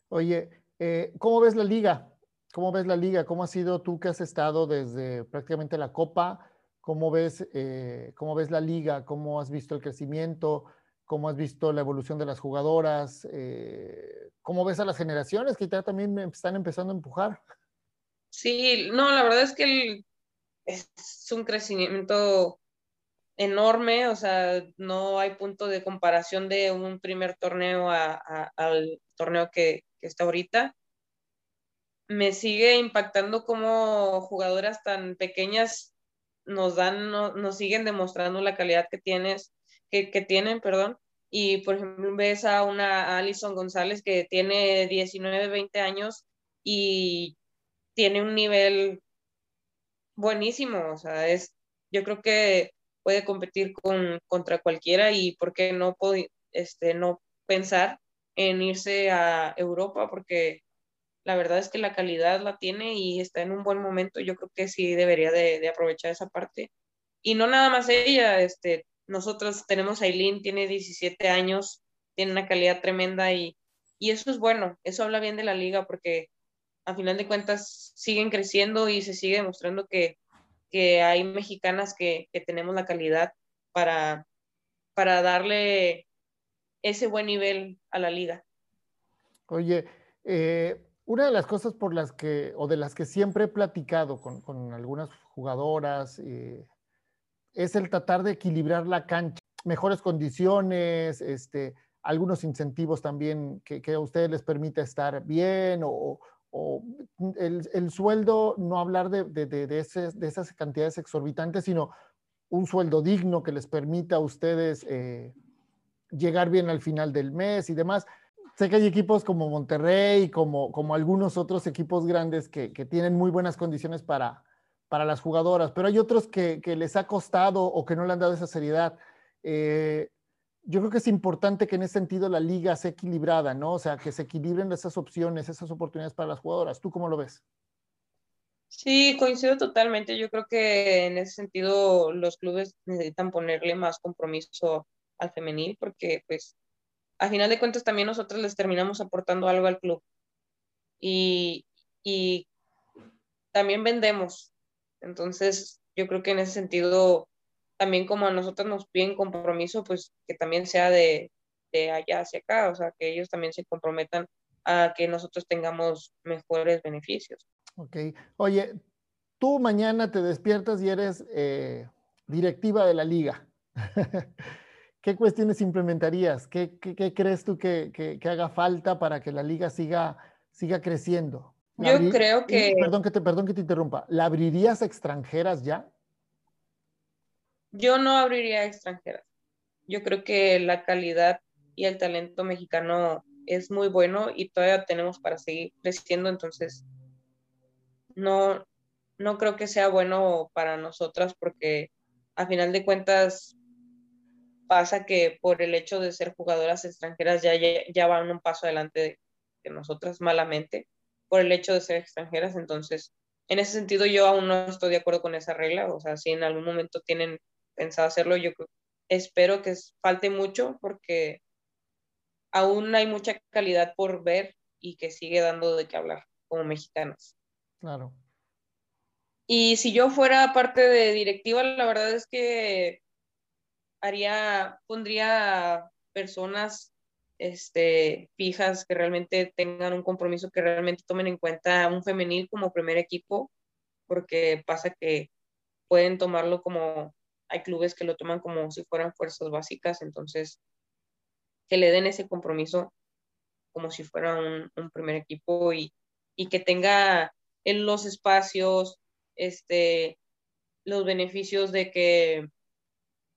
Oye, eh, ¿cómo ves la liga? ¿Cómo ves la liga? ¿Cómo ha sido tú que has estado desde prácticamente la Copa? ¿Cómo ves, eh, cómo ves la liga? ¿Cómo has visto el crecimiento? ¿Cómo has visto la evolución de las jugadoras? Eh, ¿Cómo ves a las generaciones que ya también están empezando a empujar? Sí, no, la verdad es que es un crecimiento enorme, o sea, no hay punto de comparación de un primer torneo al torneo que, que, está ahorita. Me sigue impactando como jugadoras tan pequeñas nos dan, nos siguen demostrando la calidad que tienes, que, que tienen, perdón. Y por ejemplo, ves a una Alison González que tiene 19, 20 años y tiene un nivel buenísimo, o sea, es, yo creo que puede competir con, contra cualquiera y por qué no, este, no pensar en irse a Europa porque la verdad es que la calidad la tiene y está en un buen momento. Yo creo que sí debería de, aprovechar esa parte. Y no nada más ella, este, nosotros tenemos a Aileen, tiene 17 años, tiene una calidad tremenda y, y eso es bueno, eso habla bien de la liga porque a final de cuentas siguen creciendo y se sigue demostrando que que hay mexicanas que, tenemos la calidad para, para darle ese buen nivel a la liga. Oye, eh, una de las cosas por las que, o de las que siempre he platicado con, algunas jugadoras, eh, es el tratar de equilibrar la cancha, mejores condiciones, este, algunos incentivos también que, que a ustedes les permita estar bien o, o el, sueldo, no hablar de, de, esas cantidades exorbitantes, sino un sueldo digno que les permita a ustedes eh, llegar bien al final del mes y demás. Sé que hay equipos como Monterrey, como, como algunos otros equipos grandes que, tienen muy buenas condiciones para, para las jugadoras, pero hay otros que, les ha costado o que no le han dado esa seriedad. Eh, yo creo que es importante que en ese sentido la liga sea equilibrada, ¿no? O sea, que se equilibren esas opciones, esas oportunidades para las jugadoras. ¿Tú cómo lo ves? Sí, coincido totalmente. Yo creo que en ese sentido los clubes necesitan ponerle más compromiso al femenil porque pues a final de cuentas también nosotros les terminamos aportando algo al club y, y también vendemos. Entonces yo creo que en ese sentido también como a nosotros nos piden compromiso, pues que también sea de, de allá hacia acá, o sea, que ellos también se comprometan a que nosotros tengamos mejores beneficios. Ok. Oye, tú mañana te despiertas y eres eh, directiva de la liga. ¿Qué cuestiones implementarías? ¿Qué, qué, crees tú que, que, haga falta para que la liga siga, siga creciendo? Yo creo que... Perdón que, te, perdón que te interrumpa. ¿La abrirías a extranjeras ya? Yo no abriría extranjeras. Yo creo que la calidad y el talento mexicano es muy bueno y todavía tenemos para seguir creciendo, entonces no, no creo que sea bueno para nosotras porque a final de cuentas pasa que por el hecho de ser jugadoras extranjeras ya, ya, van un paso adelante de, nosotras malamente por el hecho de ser extranjeras, entonces en ese sentido yo aún no estoy de acuerdo con esa regla, o sea, si en algún momento tienen pensado hacerlo. Yo espero que falte mucho porque aún hay mucha calidad por ver y que sigue dando de qué hablar como mexicanas. Claro. Y si yo fuera parte de directiva, la verdad es que haría, pondría personas este, fijas que realmente tengan un compromiso, que realmente tomen en cuenta un femenil como primer equipo, porque pasa que pueden tomarlo como hay clubes que lo toman como si fueran fuerzas básicas, entonces que le den ese compromiso como si fuera un, primer equipo y, que tenga en los espacios, este, los beneficios de que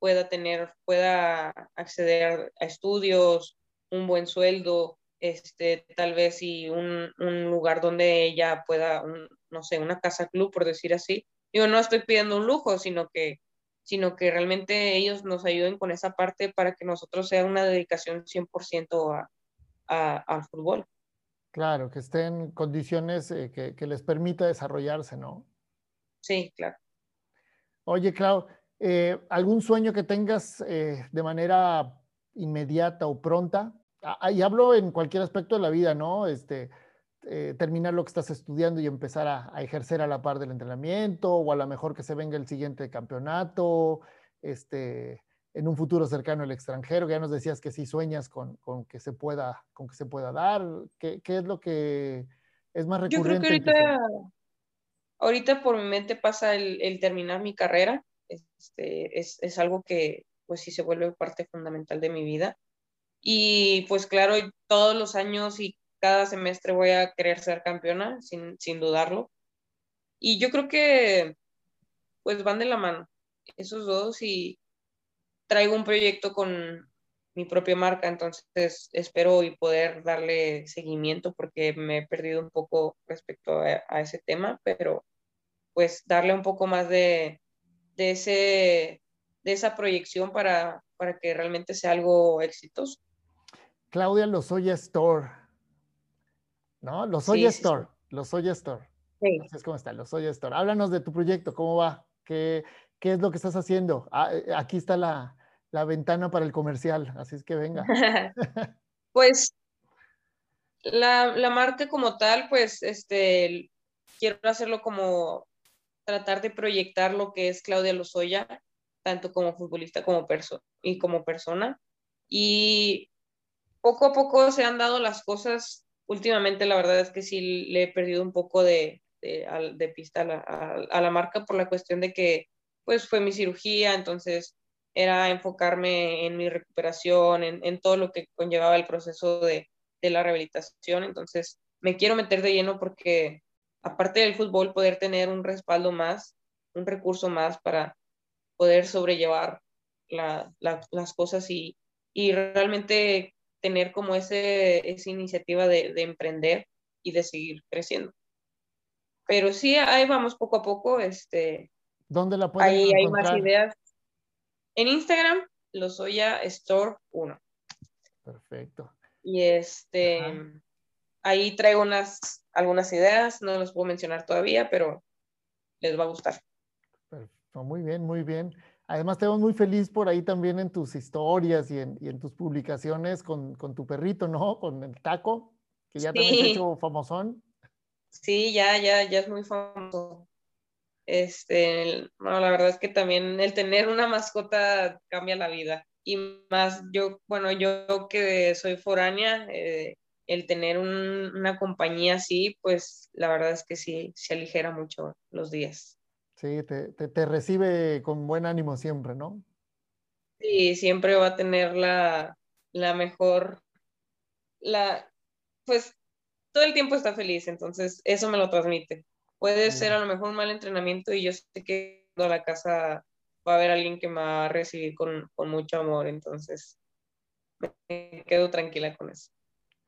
pueda tener, pueda acceder a estudios, un buen sueldo, este, tal vez y un, un lugar donde ella pueda, no sé, una casa club, por decir así. Yo no estoy pidiendo un lujo, sino que, sino que realmente ellos nos ayuden con esa parte para que nosotros sea una dedicación 100% a, a, al fútbol. Claro, que estén en condiciones eh, que, que, les permita desarrollarse, ¿no? Sí, claro. Oye, Clau, eh, ¿algún sueño que tengas eh, de manera inmediata o pronta? Ah, y hablo en cualquier aspecto de la vida, ¿no? Este, eh, terminar lo que estás estudiando y empezar a, a, ejercer a la par del entrenamiento, o a lo mejor que se venga el siguiente campeonato, este, en un futuro cercano el extranjero, ya nos decías que sí sueñas con, con que se pueda, con que se pueda dar. ¿Qué, ¿Qué, es lo que es más recurrente? Yo creo que ahorita, ahorita por mi mente pasa el, el terminar mi carrera. Este, es, es algo que pues sí se vuelve parte fundamental de mi vida. Y pues claro, todos los años y cada semestre voy a querer ser campeona, sin, sin dudarlo. Y yo creo que pues van de la mano esos dos y traigo un proyecto con mi propia marca, entonces espero y poder darle seguimiento porque me he perdido un poco respecto a, a ese tema, pero pues darle un poco más de, de, ese, de esa proyección para, para que realmente sea algo exitoso. Claudia Lozoya Store. ¿No? Lozoya sí, Store. Sí. Lozoya Store. Sí. Como está, Lozoya Store. Háblanos de tu proyecto, ¿cómo va? ¿Qué, qué es lo que estás haciendo? Ah, eh, aquí está la, la, ventana para el comercial, así es que venga. pues la, la, marca como tal, pues este, quiero hacerlo como tratar de proyectar lo que es Claudia Lozoya, tanto como futbolista como perso y como persona. Y poco a poco se han dado las cosas. Últimamente la verdad es que sí le he perdido un poco de, de, pista a la, a, la, marca por la cuestión de que pues fue mi cirugía, entonces era enfocarme en mi recuperación, en, en todo lo que conllevaba el proceso de, de, la rehabilitación. Entonces me quiero meter de lleno porque aparte del fútbol, poder tener un respaldo más, un recurso más para poder sobrellevar la, las cosas y, y realmente tener como ese, esa iniciativa de, de, emprender y de seguir creciendo. Pero sí, ahí vamos poco a poco. Este, ¿Dónde la pueden ahí encontrar? hay más ideas. En Instagram, Lozoya Store 1. Perfecto. Y este, Ajá. ahí traigo unas, algunas ideas, no las puedo mencionar todavía, pero les va a gustar. Perfecto. Muy bien, muy bien. Además, te veo muy feliz por ahí también en tus historias y en, y en tus publicaciones con, con, tu perrito, ¿no? Con el taco, que ya sí. también se ha hecho famosón. Sí, ya, ya, ya es muy famoso. Este, bueno, la verdad es que también el tener una mascota cambia la vida. Y más yo, bueno, yo que soy foránea, eh, el tener un, una compañía así, pues la verdad es que sí, se aligera mucho los días. Sí, te, te, te, recibe con buen ánimo siempre, ¿no? Sí, siempre va a tener la, la mejor, la, pues todo el tiempo está feliz, entonces eso me lo transmite. Puede sí. ser a lo mejor un mal entrenamiento y yo sé que a la casa va a haber alguien que me va a recibir con, con mucho amor, entonces me quedo tranquila con eso.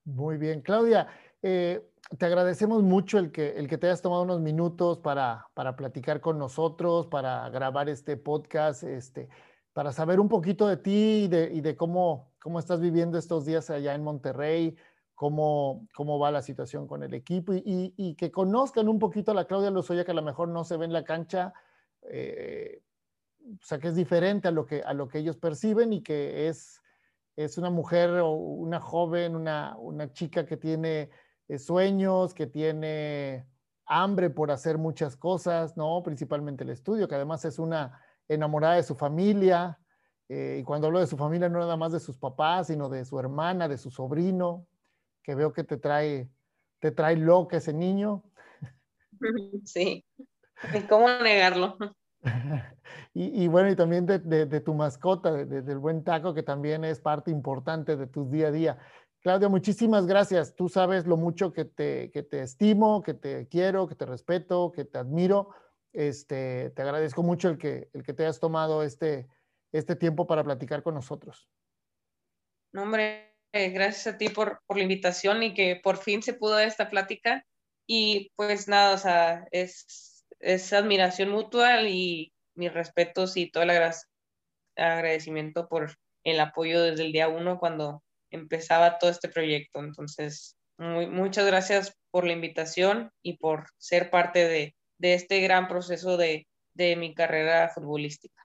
Muy bien, Claudia. Eh, te agradecemos mucho el que, el que te hayas tomado unos minutos para, para platicar con nosotros, para grabar este podcast, este, para saber un poquito de ti y de, y de cómo, cómo estás viviendo estos días allá en Monterrey, cómo, cómo va la situación con el equipo y, que conozcan un poquito a la Claudia Lozoya, que a lo mejor no se ve en la cancha, eh, o sea, que es diferente a lo que, a lo que ellos perciben y que es, es una mujer o una joven, una, una chica que tiene sueños, que tiene hambre por hacer muchas cosas, ¿no? Principalmente el estudio, que además es una enamorada de su familia. Eh, y cuando hablo de su familia, no nada más de sus papás, sino de su hermana, de su sobrino, que veo que te trae, te trae loca ese niño. Sí, ¿cómo negarlo? y, y, bueno, y también de, de, de tu mascota, de, del buen taco, que también es parte importante de tu día a día. Claudia, muchísimas gracias. Tú sabes lo mucho que te, que te estimo, que te quiero, que te respeto, que te admiro. Este, te agradezco mucho el que, el que te hayas tomado este, este tiempo para platicar con nosotros. No, hombre, gracias a ti por, por la invitación y que por fin se pudo esta plática. Y pues nada, o sea, es, es admiración mutua y mis respetos y todo el agradecimiento por el apoyo desde el día uno cuando empezaba todo este proyecto. Entonces, muchas gracias por la invitación y por ser parte de, de este gran proceso de, de mi carrera futbolística.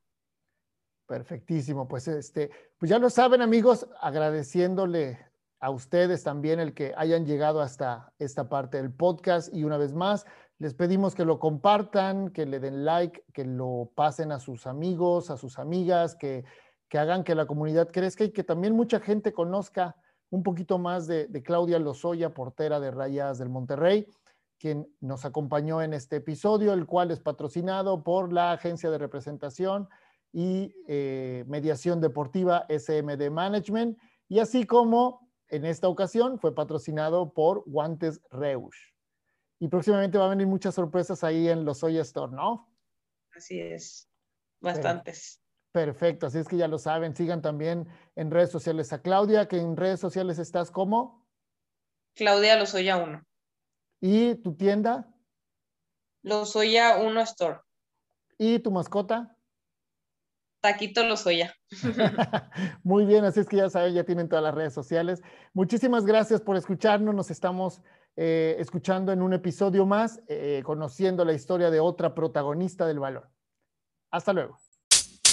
Perfectísimo, pues este, pues ya lo saben amigos, agradeciéndole a ustedes también el que hayan llegado hasta esta parte del podcast y una vez más les pedimos que lo compartan, que le den like, que lo pasen a sus amigos, a sus amigas, que, que hagan que la comunidad crezca y que también mucha gente conozca un poquito más de, Claudia Lozoya, portera de Rayas del Monterrey, quien nos acompañó en este episodio, el cual es patrocinado por la agencia de representación y eh, mediación deportiva SMD Management, y así como en esta ocasión fue patrocinado por Guantes Reusch. Y próximamente va a venir muchas sorpresas ahí en los Soya Store, ¿no? Así es, bastantes. Perfecto, así es que ya lo saben, sigan también en redes sociales a Claudia, que en redes sociales estás como Claudia Lozoya 1. ¿Y tu tienda? Lozoya 1 Store. ¿Y tu mascota? Taquito Lozoya. Muy bien, así es que ya saben, ya tienen todas las redes sociales. Muchísimas gracias por escucharnos. Nos estamos eh, escuchando en un episodio más, eh, conociendo la historia de otra protagonista del balón. Hasta luego.